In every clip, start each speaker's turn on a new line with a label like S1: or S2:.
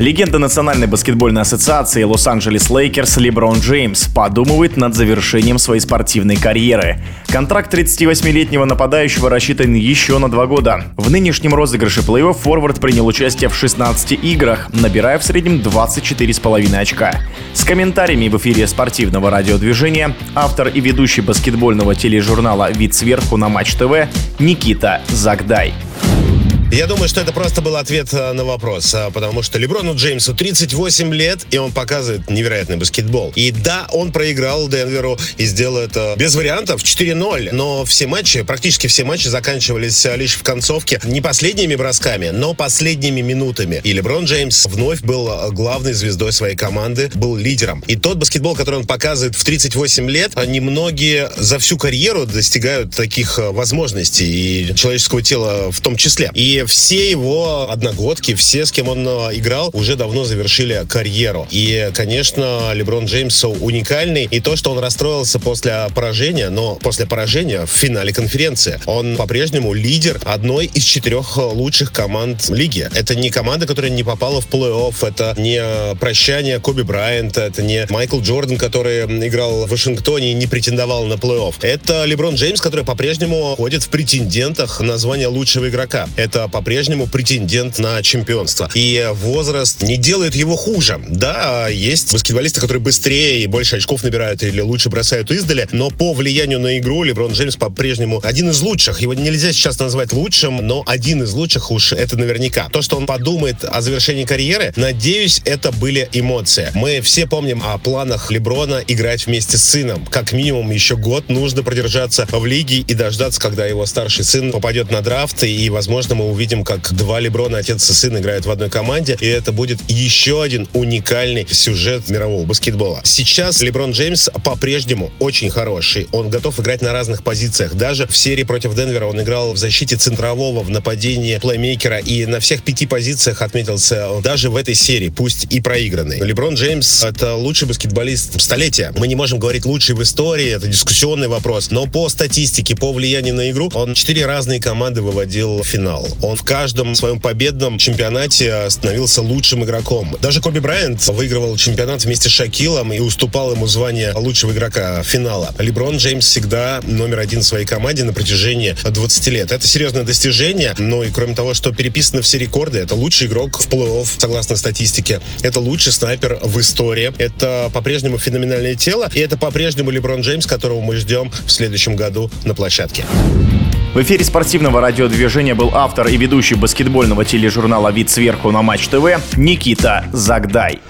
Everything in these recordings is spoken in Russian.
S1: Легенда Национальной баскетбольной ассоциации Лос-Анджелес Лейкерс Леброн Джеймс подумывает над завершением своей спортивной карьеры. Контракт 38-летнего нападающего рассчитан еще на два года. В нынешнем розыгрыше плей-офф форвард принял участие в 16 играх, набирая в среднем 24,5 очка. С комментариями в эфире спортивного радиодвижения автор и ведущий баскетбольного тележурнала «Вид сверху» на Матч ТВ Никита Загдай.
S2: Я думаю, что это просто был ответ э, на вопрос, а, потому что Леброну Джеймсу 38 лет, и он показывает невероятный баскетбол. И да, он проиграл Денверу и сделал это без вариантов 4-0, но все матчи, практически все матчи заканчивались э, лишь в концовке не последними бросками, но последними минутами. И Леброн Джеймс вновь был э, главной звездой своей команды, был лидером. И тот баскетбол, который он показывает в 38 лет, немногие за всю карьеру достигают таких возможностей и человеческого тела в том числе. И все его одногодки, все, с кем он э, играл, уже давно завершили карьеру. И, конечно, Леброн Джеймс уникальный. И то, что он расстроился после поражения, но после поражения в финале конференции, он по-прежнему лидер одной из четырех лучших команд лиги. Это не команда, которая не попала в плей-офф, это не прощание Коби Брайанта, это не Майкл Джордан, который играл в Вашингтоне и не претендовал на плей-офф. Это Леброн Джеймс, который по-прежнему ходит в претендентах на звание лучшего игрока. Это по-прежнему претендент на чемпионство. И возраст не делает его хуже. Да, есть баскетболисты, которые быстрее и больше очков набирают или лучше бросают издали, но по влиянию на игру Леброн Джеймс по-прежнему один из лучших. Его нельзя сейчас назвать лучшим, но один из лучших уж это наверняка. То, что он подумает о завершении карьеры, надеюсь, это были эмоции. Мы все помним о планах Леброна играть вместе с сыном. Как минимум еще год нужно продержаться в лиге и дождаться, когда его старший сын попадет на драфт, и, возможно, мы увидим увидим, как два Леброна, отец и сын, играют в одной команде, и это будет еще один уникальный сюжет мирового баскетбола. Сейчас Леброн Джеймс по-прежнему очень хороший. Он готов играть на разных позициях. Даже в серии против Денвера он играл в защите центрового, в нападении плеймейкера, и на всех пяти позициях отметился даже в этой серии, пусть и проигранный. Леброн Джеймс — это лучший баскетболист столетия. Мы не можем говорить лучший в истории, это дискуссионный вопрос, но по статистике, по влиянию на игру, он четыре разные команды выводил в финал. Он в каждом своем победном чемпионате становился лучшим игроком. Даже Коби Брайант выигрывал чемпионат вместе с Шакилом и уступал ему звание лучшего игрока финала. Леброн Джеймс всегда номер один в своей команде на протяжении 20 лет. Это серьезное достижение, но и кроме того, что переписаны все рекорды, это лучший игрок в плей-офф, согласно статистике. Это лучший снайпер в истории. Это по-прежнему феноменальное тело, и это по-прежнему Леброн Джеймс, которого мы ждем в следующем году на площадке.
S1: В эфире спортивного радиодвижения был автор и ведущий баскетбольного тележурнала «Вид сверху» на Матч ТВ Никита Загдай.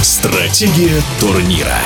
S3: Стратегия турнира.